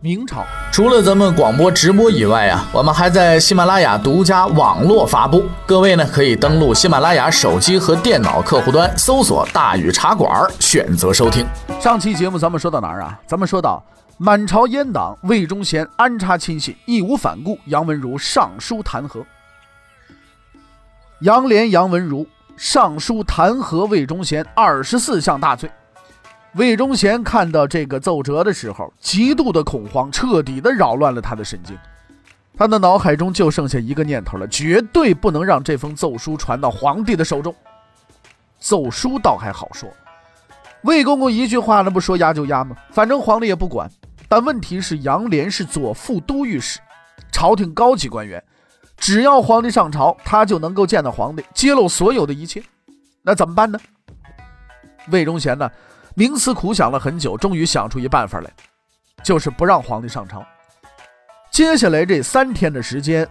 明朝除了咱们广播直播以外啊，我们还在喜马拉雅独家网络发布。各位呢，可以登录喜马拉雅手机和电脑客户端，搜索“大禹茶馆”，选择收听。上期节目咱们说到哪儿啊？咱们说到满朝阉党，魏忠贤安插亲信，义无反顾。杨文如上书弹劾杨涟、杨文如上书弹劾魏忠贤二十四项大罪。魏忠贤看到这个奏折的时候，极度的恐慌，彻底的扰乱了他的神经。他的脑海中就剩下一个念头了：绝对不能让这封奏书传到皇帝的手中。奏书倒还好说，魏公公一句话，那不说压就压吗？反正皇帝也不管。但问题是，杨涟是左副都御史，朝廷高级官员，只要皇帝上朝，他就能够见到皇帝，揭露所有的一切。那怎么办呢？魏忠贤呢？冥思苦想了很久，终于想出一办法来，就是不让皇帝上朝。接下来这三天的时间，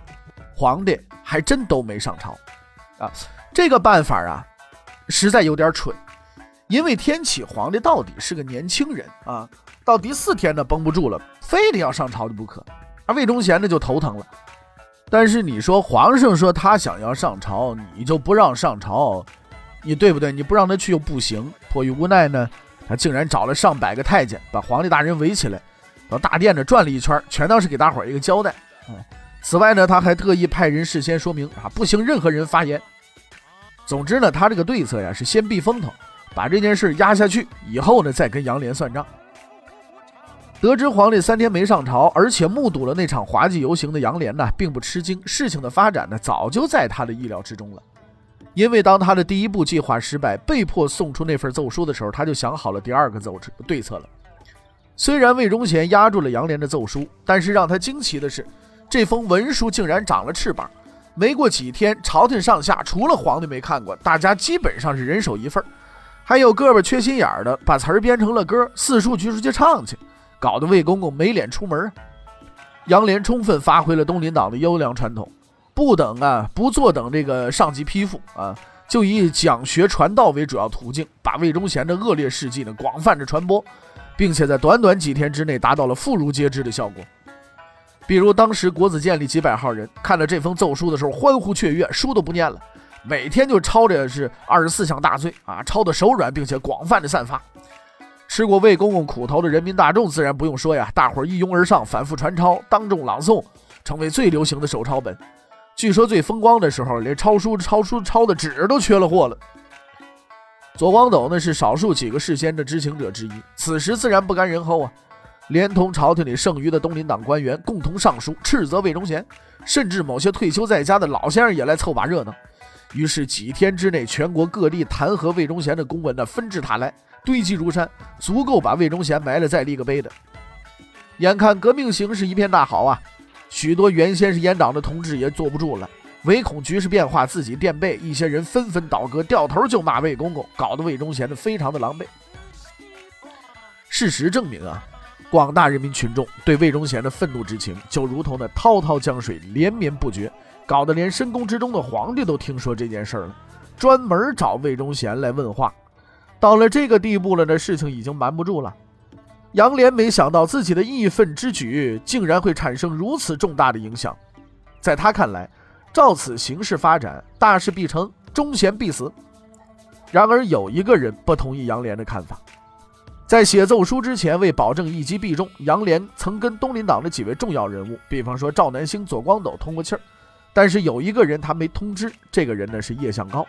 皇帝还真都没上朝啊！这个办法啊，实在有点蠢，因为天启皇帝到底是个年轻人啊，到第四天呢绷不住了，非得要上朝的不可。而魏忠贤呢就头疼了。但是你说皇上说他想要上朝，你就不让上朝，你对不对？你不让他去又不行，迫于无奈呢。他竟然找了上百个太监，把皇帝大人围起来，到大殿这转了一圈，全当是给大伙儿一个交代。嗯，此外呢，他还特意派人事先说明啊，不行任何人发言。总之呢，他这个对策呀是先避风头，把这件事压下去，以后呢再跟杨莲算账。得知皇帝三天没上朝，而且目睹了那场滑稽游行的杨莲呢，并不吃惊，事情的发展呢早就在他的意料之中了。因为当他的第一步计划失败，被迫送出那份奏书的时候，他就想好了第二个奏对策了。虽然魏忠贤压住了杨涟的奏书，但是让他惊奇的是，这封文书竟然长了翅膀。没过几天，朝廷上下除了皇帝没看过，大家基本上是人手一份儿还有个把缺心眼儿的，把词儿编成了歌，四处举出去唱去，搞得魏公公没脸出门。杨涟充分发挥了东林党的优良传统。不等啊，不坐等这个上级批复啊，就以讲学传道为主要途径，把魏忠贤的恶劣事迹呢广泛的传播，并且在短短几天之内达到了妇孺皆知的效果。比如当时国子监里几百号人看了这封奏书的时候，欢呼雀跃，书都不念了，每天就抄着是二十四项大罪啊，抄的手软，并且广泛的散发。吃过魏公公苦头的人民大众自然不用说呀，大伙儿一拥而上，反复传抄，当众朗诵，成为最流行的手抄本。据说最风光的时候，连抄书、抄书、抄的纸都缺了货了。左光斗呢是少数几个事先的知情者之一，此时自然不甘人后啊，连同朝廷里剩余的东林党官员共同上书斥责魏忠贤，甚至某些退休在家的老先生也来凑把热闹。于是几天之内，全国各地弹劾魏忠贤的公文呢纷至沓来，堆积如山，足够把魏忠贤埋了再立个碑的。眼看革命形势一片大好啊！许多原先是阉党的同志也坐不住了，唯恐局势变化，自己垫背，一些人纷纷倒戈，掉头就骂魏公公，搞得魏忠贤的非常的狼狈。事实证明啊，广大人民群众对魏忠贤的愤怒之情，就如同那滔滔江水连绵不绝，搞得连深宫之中的皇帝都听说这件事了，专门找魏忠贤来问话。到了这个地步了，这事情已经瞒不住了。杨涟没想到自己的义愤之举竟然会产生如此重大的影响，在他看来，照此形势发展，大事必成，忠贤必死。然而有一个人不同意杨涟的看法，在写奏书之前，为保证一击必中，杨涟曾跟东林党的几位重要人物，比方说赵南星、左光斗通过气儿，但是有一个人他没通知，这个人呢是叶向高。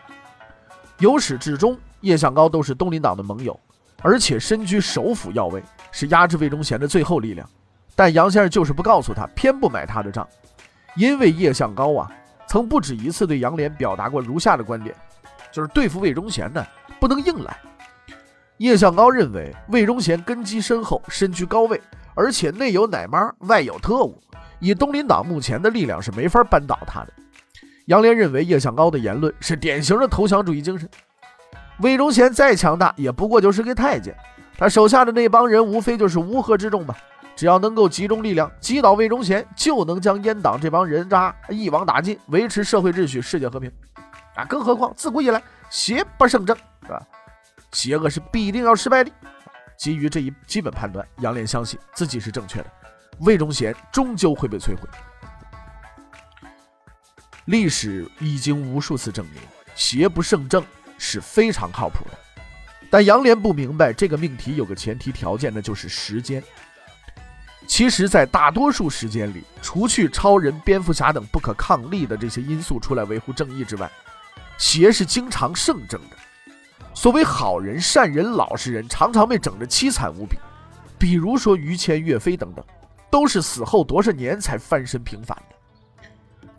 由始至终，叶向高都是东林党的盟友。而且身居首辅要位，是压制魏忠贤的最后力量。但杨先生就是不告诉他，偏不买他的账。因为叶向高啊，曾不止一次对杨涟表达过如下的观点：就是对付魏忠贤呢，不能硬来。叶向高认为，魏忠贤根基深厚，身居高位，而且内有奶妈，外有特务，以东林党目前的力量是没法扳倒他的。杨涟认为叶向高的言论是典型的投降主义精神。魏忠贤再强大，也不过就是个太监，他手下的那帮人无非就是乌合之众嘛。只要能够集中力量击倒魏忠贤，就能将阉党这帮人渣一网打尽，维持社会秩序、世界和平。啊，更何况自古以来邪不胜正，是吧？邪恶是必定要失败的。基于这一基本判断，杨涟相信自己是正确的，魏忠贤终究会被摧毁。历史已经无数次证明，邪不胜正是非常靠谱的。但杨涟不明白这个命题有个前提条件，那就是时间。其实，在大多数时间里，除去超人、蝙蝠侠等不可抗力的这些因素出来维护正义之外，邪是经常胜正的。所谓好人、善人、老实人，常常被整得凄惨无比。比如说于谦、岳飞等等，都是死后多少年才翻身平反的。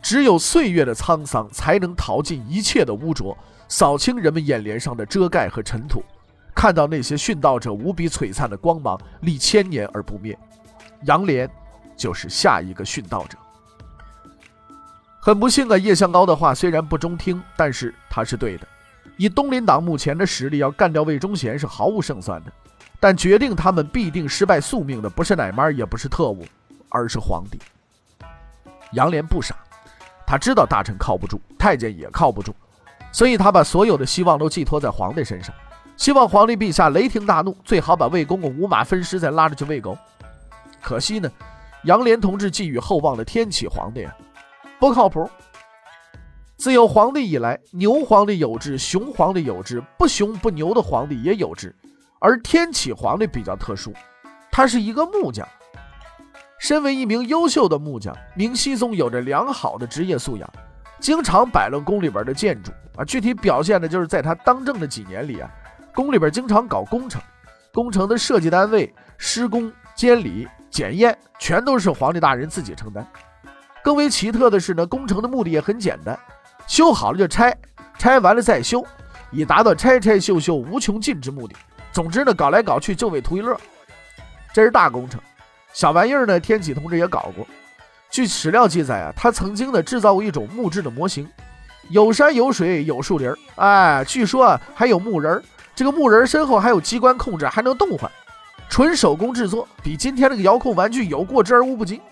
只有岁月的沧桑，才能淘尽一切的污浊，扫清人们眼帘上的遮盖和尘土，看到那些殉道者无比璀璨的光芒，历千年而不灭。杨涟就是下一个殉道者。很不幸啊，叶向高的话虽然不中听，但是他是对的。以东林党目前的实力，要干掉魏忠贤是毫无胜算的。但决定他们必定失败宿命的，不是奶妈，也不是特务，而是皇帝。杨涟不傻，他知道大臣靠不住，太监也靠不住，所以他把所有的希望都寄托在皇帝身上，希望皇帝陛下雷霆大怒，最好把魏公公五马分尸，再拉着去喂狗。可惜呢，杨涟同志寄予厚望的天启皇帝啊，不靠谱。自有皇帝以来，牛皇帝有之，熊皇帝有之，不熊不牛的皇帝也有之。而天启皇帝比较特殊，他是一个木匠。身为一名优秀的木匠，明熹宗有着良好的职业素养，经常摆弄宫里边的建筑啊。具体表现的就是在他当政的几年里啊，宫里边经常搞工程，工程的设计单位、施工、监理。检验全都是皇帝大人自己承担。更为奇特的是呢，工程的目的也很简单，修好了就拆，拆完了再修，以达到拆拆修修无穷尽之目的。总之呢，搞来搞去就为图一乐。这是大工程，小玩意儿呢，天启同志也搞过。据史料记载啊，他曾经呢制造过一种木质的模型，有山有水有树林儿哎，据说啊还有木人儿这个木人身后还有机关控制，还能动换。纯手工制作，比今天这个遥控玩具有过之而无不及。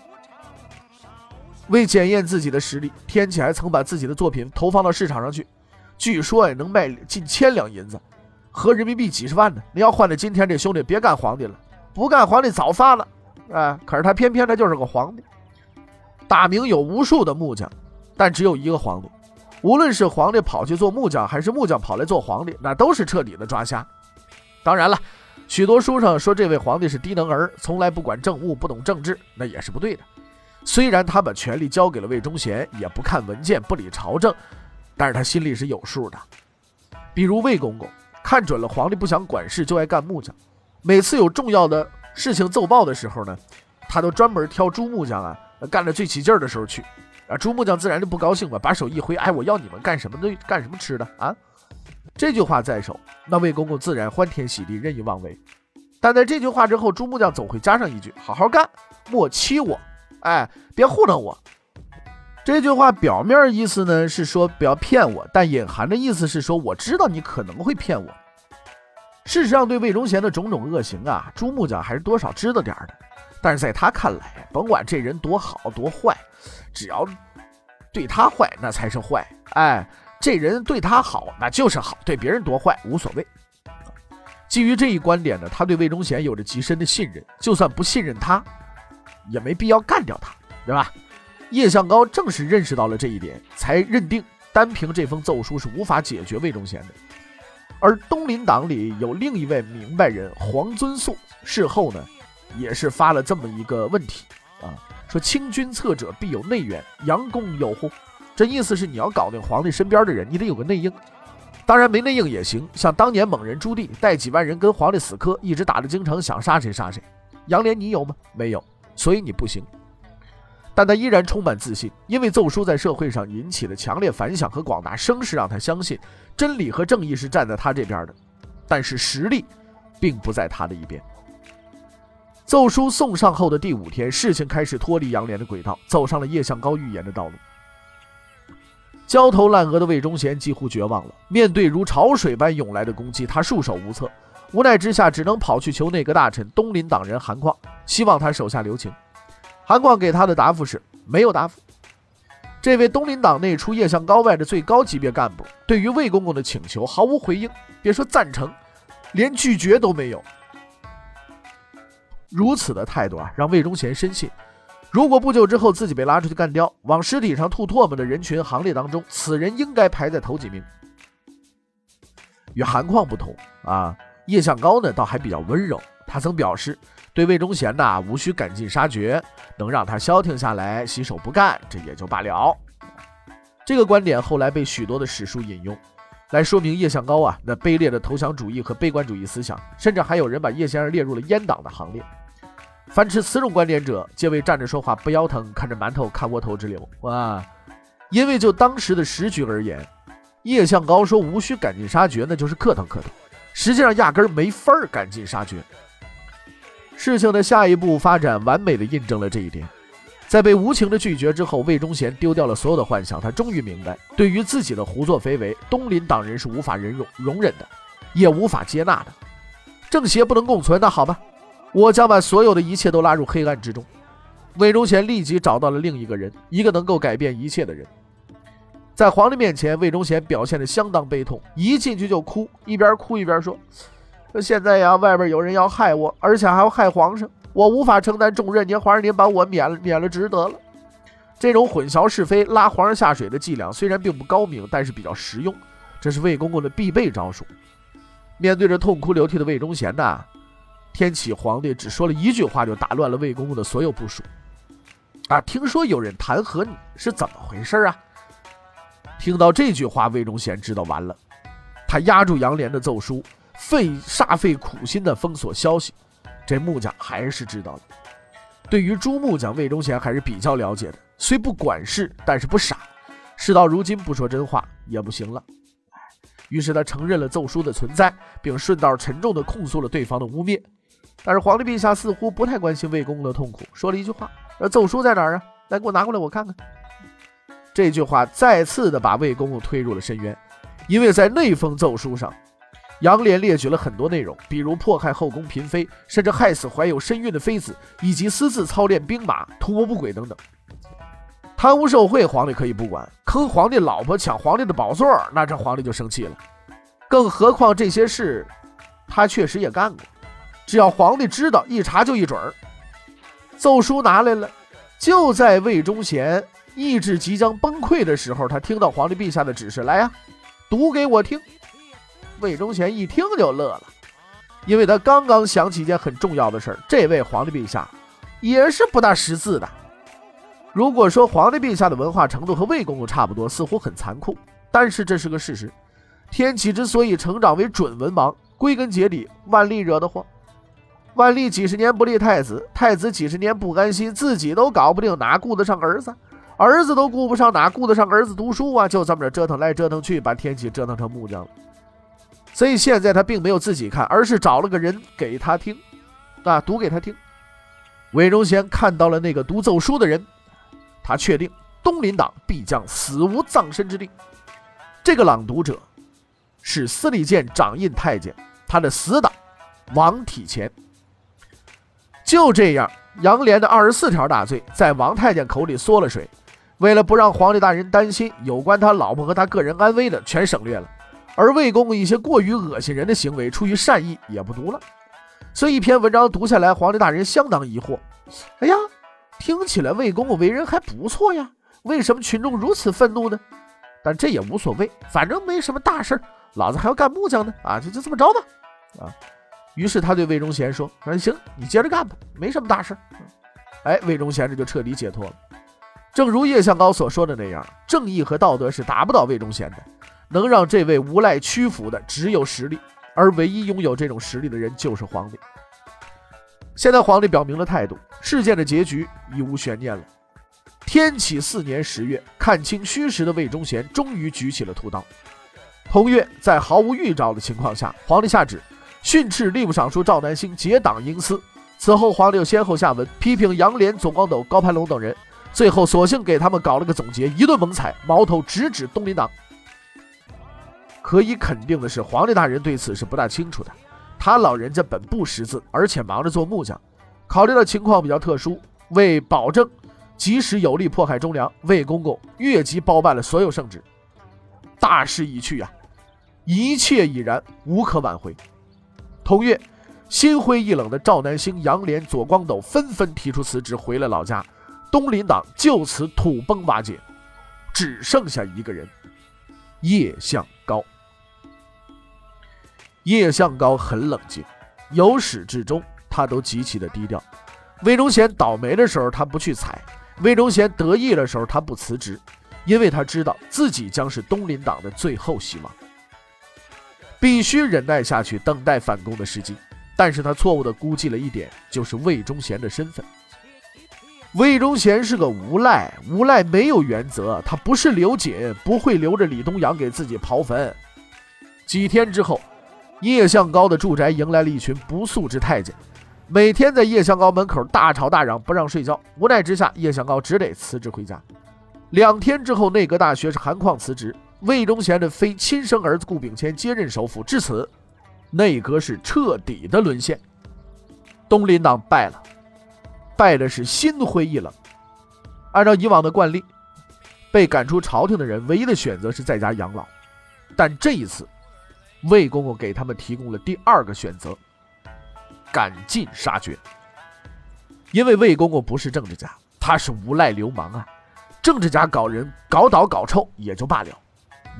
为检验自己的实力，天启还曾把自己的作品投放到市场上去，据说也能卖近千两银子，合人民币几十万呢。你要换在今天，这兄弟别干皇帝了，不干皇帝早发了。哎，可是他偏偏他就是个皇帝。大明有无数的木匠，但只有一个皇帝。无论是皇帝跑去做木匠，还是木匠跑来做皇帝，那都是彻底的抓瞎。当然了。许多书上说这位皇帝是低能儿，从来不管政务，不懂政治，那也是不对的。虽然他把权力交给了魏忠贤，也不看文件，不理朝政，但是他心里是有数的。比如魏公公看准了皇帝不想管事，就爱干木匠。每次有重要的事情奏报的时候呢，他都专门挑朱木匠啊干的最起劲儿的时候去。啊，朱木匠自然就不高兴了，把手一挥，哎，我要你们干什么的？干什么吃的啊？这句话在手，那魏公公自然欢天喜地，任意妄为。但在这句话之后，朱木匠总会加上一句：“好好干，莫欺我。”哎，别糊弄我。这句话表面意思呢是说不要骗我，但隐含的意思是说我知道你可能会骗我。事实上，对魏忠贤的种种恶行啊，朱木匠还是多少知道点的。但是在他看来，甭管这人多好多坏，只要对他坏，那才是坏。哎。这人对他好，那就是好；对别人多坏无所谓。基于这一观点呢，他对魏忠贤有着极深的信任。就算不信任他，也没必要干掉他，对吧？叶向高正是认识到了这一点，才认定单凭这封奏书是无法解决魏忠贤的。而东林党里有另一位明白人黄遵素，事后呢，也是发了这么一个问题啊，说清君侧者必有内援，杨公有乎？这意思是你要搞定皇帝身边的人，你得有个内应。当然没内应也行，像当年猛人朱棣带几万人跟皇帝死磕，一直打着京城，想杀谁杀谁。杨涟你有吗？没有，所以你不行。但他依然充满自信，因为奏书在社会上引起了强烈反响和广大声势，让他相信真理和正义是站在他这边的。但是实力并不在他的一边。奏书送上后的第五天，事情开始脱离杨涟的轨道，走上了叶向高预言的道路。焦头烂额的魏忠贤几乎绝望了，面对如潮水般涌来的攻击，他束手无策。无奈之下，只能跑去求内阁大臣东林党人韩况，希望他手下留情。韩况给他的答复是没有答复。这位东林党内除叶向高外的最高级别干部，对于魏公公的请求毫无回应，别说赞成，连拒绝都没有。如此的态度啊，让魏忠贤深信，如果不久之后自己被拉出去干掉，往尸体上吐唾沫的人群行列当中，此人应该排在头几名。与韩况不同啊，叶向高呢倒还比较温柔，他曾表示对魏忠贤呐无需赶尽杀绝，能让他消停下来，洗手不干，这也就罢了。这个观点后来被许多的史书引用，来说明叶向高啊那卑劣的投降主义和悲观主义思想，甚至还有人把叶先生列入了阉党的行列。凡持此种观点者，皆为站着说话不腰疼，看着馒头看窝头之流啊！因为就当时的时局而言，叶向高说无需赶尽杀绝，那就是客套客套，实际上压根儿没法儿赶尽杀绝。事情的下一步发展，完美的印证了这一点。在被无情的拒绝之后，魏忠贤丢掉了所有的幻想，他终于明白，对于自己的胡作非为，东林党人是无法忍容容忍的，也无法接纳的。正邪不能共存，那好吧。我将把所有的一切都拉入黑暗之中。魏忠贤立即找到了另一个人，一个能够改变一切的人。在皇帝面前，魏忠贤表现得相当悲痛，一进去就哭，一边哭一边说：“现在呀，外边有人要害我，而且还要害皇上，我无法承担重任。您皇上，您把我免了，免了职得了。”这种混淆是非、拉皇上下水的伎俩虽然并不高明，但是比较实用，这是魏公公的必备招数。面对着痛哭流涕的魏忠贤呐。天启皇帝只说了一句话，就打乱了魏公公的所有部署。啊，听说有人弹劾你，是怎么回事啊？听到这句话，魏忠贤知道完了。他压住杨涟的奏疏，费煞费苦心的封锁消息。这木匠还是知道的。对于朱木匠，魏忠贤还是比较了解的。虽不管事，但是不傻。事到如今，不说真话也不行了。于是他承认了奏疏的存在，并顺道沉重的控诉了对方的污蔑。但是皇帝陛下似乎不太关心魏公公的痛苦，说了一句话：“呃，奏书在哪儿啊？来，给我拿过来，我看看。”这句话再次的把魏公公推入了深渊，因为在那封奏书上，杨涟列举了很多内容，比如迫害后宫嫔妃，甚至害死怀有身孕的妃子，以及私自操练兵马、图谋不轨等等。贪污受贿，皇帝可以不管；坑皇帝老婆、抢皇帝的宝座，那这皇帝就生气了。更何况这些事，他确实也干过。只要皇帝知道，一查就一准儿。奏书拿来了，就在魏忠贤意志即将崩溃的时候，他听到皇帝陛下的指示，来呀，读给我听。魏忠贤一听就乐了，因为他刚刚想起一件很重要的事儿：这位皇帝陛下也是不大识字的。如果说皇帝陛下的文化程度和魏公公差不多，似乎很残酷，但是这是个事实。天启之所以成长为准文王，归根结底，万历惹的祸。万历几十年不立太子，太子几十年不甘心，自己都搞不定，哪顾得上儿子？儿子都顾不上，哪顾得上儿子读书啊？就这么着折腾来折腾去，把天启折腾成木匠了。所以现在他并没有自己看，而是找了个人给他听，啊，读给他听。韦忠贤看到了那个读奏书的人，他确定东林党必将死无葬身之地。这个朗读者是司礼监掌印太监，他的死党王体乾。就这样，杨涟的二十四条大罪在王太监口里缩了水。为了不让皇帝大人担心有关他老婆和他个人安危的，全省略了。而魏公公一些过于恶心人的行为，出于善意也不读了。所以一篇文章读下来，皇帝大人相当疑惑：哎呀，听起来魏公公为人还不错呀，为什么群众如此愤怒呢？但这也无所谓，反正没什么大事老子还要干木匠呢。啊，就就这么着吧。啊。于是他对魏忠贤说：“说行，你接着干吧，没什么大事。”哎，魏忠贤这就彻底解脱了。正如叶向高所说的那样，正义和道德是打不倒魏忠贤的，能让这位无赖屈服的只有实力，而唯一拥有这种实力的人就是皇帝。现在皇帝表明了态度，事件的结局已无悬念了。天启四年十月，看清虚实的魏忠贤终于举起了屠刀。同月，在毫无预兆的情况下，皇帝下旨。训斥吏部尚书赵南星结党营私，此后，皇帝又先后下文批评杨涟、左光斗、高攀龙等人，最后索性给他们搞了个总结，一顿猛踩，矛头直指东林党。可以肯定的是，皇帝大人对此是不大清楚的。他老人家本不识字，而且忙着做木匠，考虑到情况比较特殊，为保证及时有力迫害忠良，魏公公越级包办了所有圣旨。大势已去呀，一切已然，无可挽回。同月。心灰意冷的赵南星、杨连、左光斗纷纷提出辞职，回了老家。东林党就此土崩瓦解，只剩下一个人——叶向高。叶向高很冷静，由始至终他都极其的低调。魏忠贤倒霉的时候，他不去踩；魏忠贤得意的时候，他不辞职，因为他知道自己将是东林党的最后希望，必须忍耐下去，等待反攻的时机。但是他错误地估计了一点，就是魏忠贤的身份。魏忠贤是个无赖，无赖没有原则，他不是刘瑾，不会留着李东阳给自己刨坟。几天之后，叶向高的住宅迎来了一群不速之太监，每天在叶向高门口大吵大嚷，不让睡觉。无奈之下，叶向高只得辞职回家。两天之后，内阁大学士韩况辞职，魏忠贤的非亲生儿子顾秉谦接任首辅，至此。内阁是彻底的沦陷，东林党败了，败的是心灰意冷。按照以往的惯例，被赶出朝廷的人唯一的选择是在家养老，但这一次，魏公公给他们提供了第二个选择：赶尽杀绝。因为魏公公不是政治家，他是无赖流氓啊！政治家搞人搞倒搞臭也就罢了，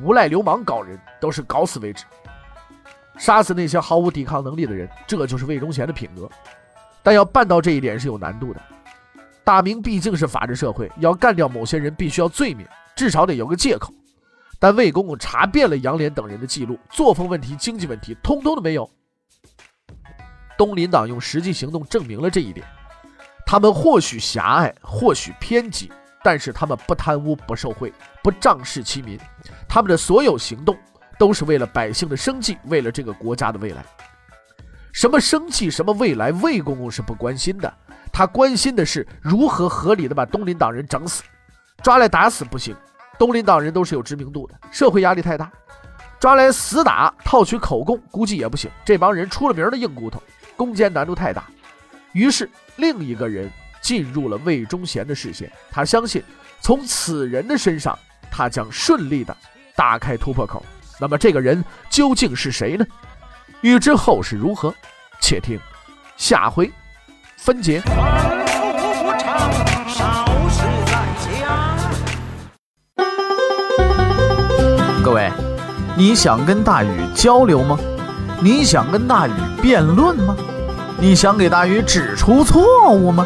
无赖流氓搞人都是搞死为止。杀死那些毫无抵抗能力的人，这就是魏忠贤的品格。但要办到这一点是有难度的。大明毕竟是法治社会，要干掉某些人，必须要罪名，至少得有个借口。但魏公公查遍了杨涟等人的记录，作风问题、经济问题，通通都没有。东林党用实际行动证明了这一点。他们或许狭隘，或许偏激，但是他们不贪污、不受贿、不仗势欺民，他们的所有行动。都是为了百姓的生计，为了这个国家的未来。什么生计，什么未来，魏公公是不关心的。他关心的是如何合理的把东林党人整死。抓来打死不行，东林党人都是有知名度的，社会压力太大。抓来死打，套取口供，估计也不行。这帮人出了名的硬骨头，攻坚难度太大。于是，另一个人进入了魏忠贤的视线。他相信，从此人的身上，他将顺利的打开突破口。那么这个人究竟是谁呢？欲知后事如何，且听下回分解。各位，你想跟大禹交流吗？你想跟大禹辩论吗？你想给大禹指出错误吗？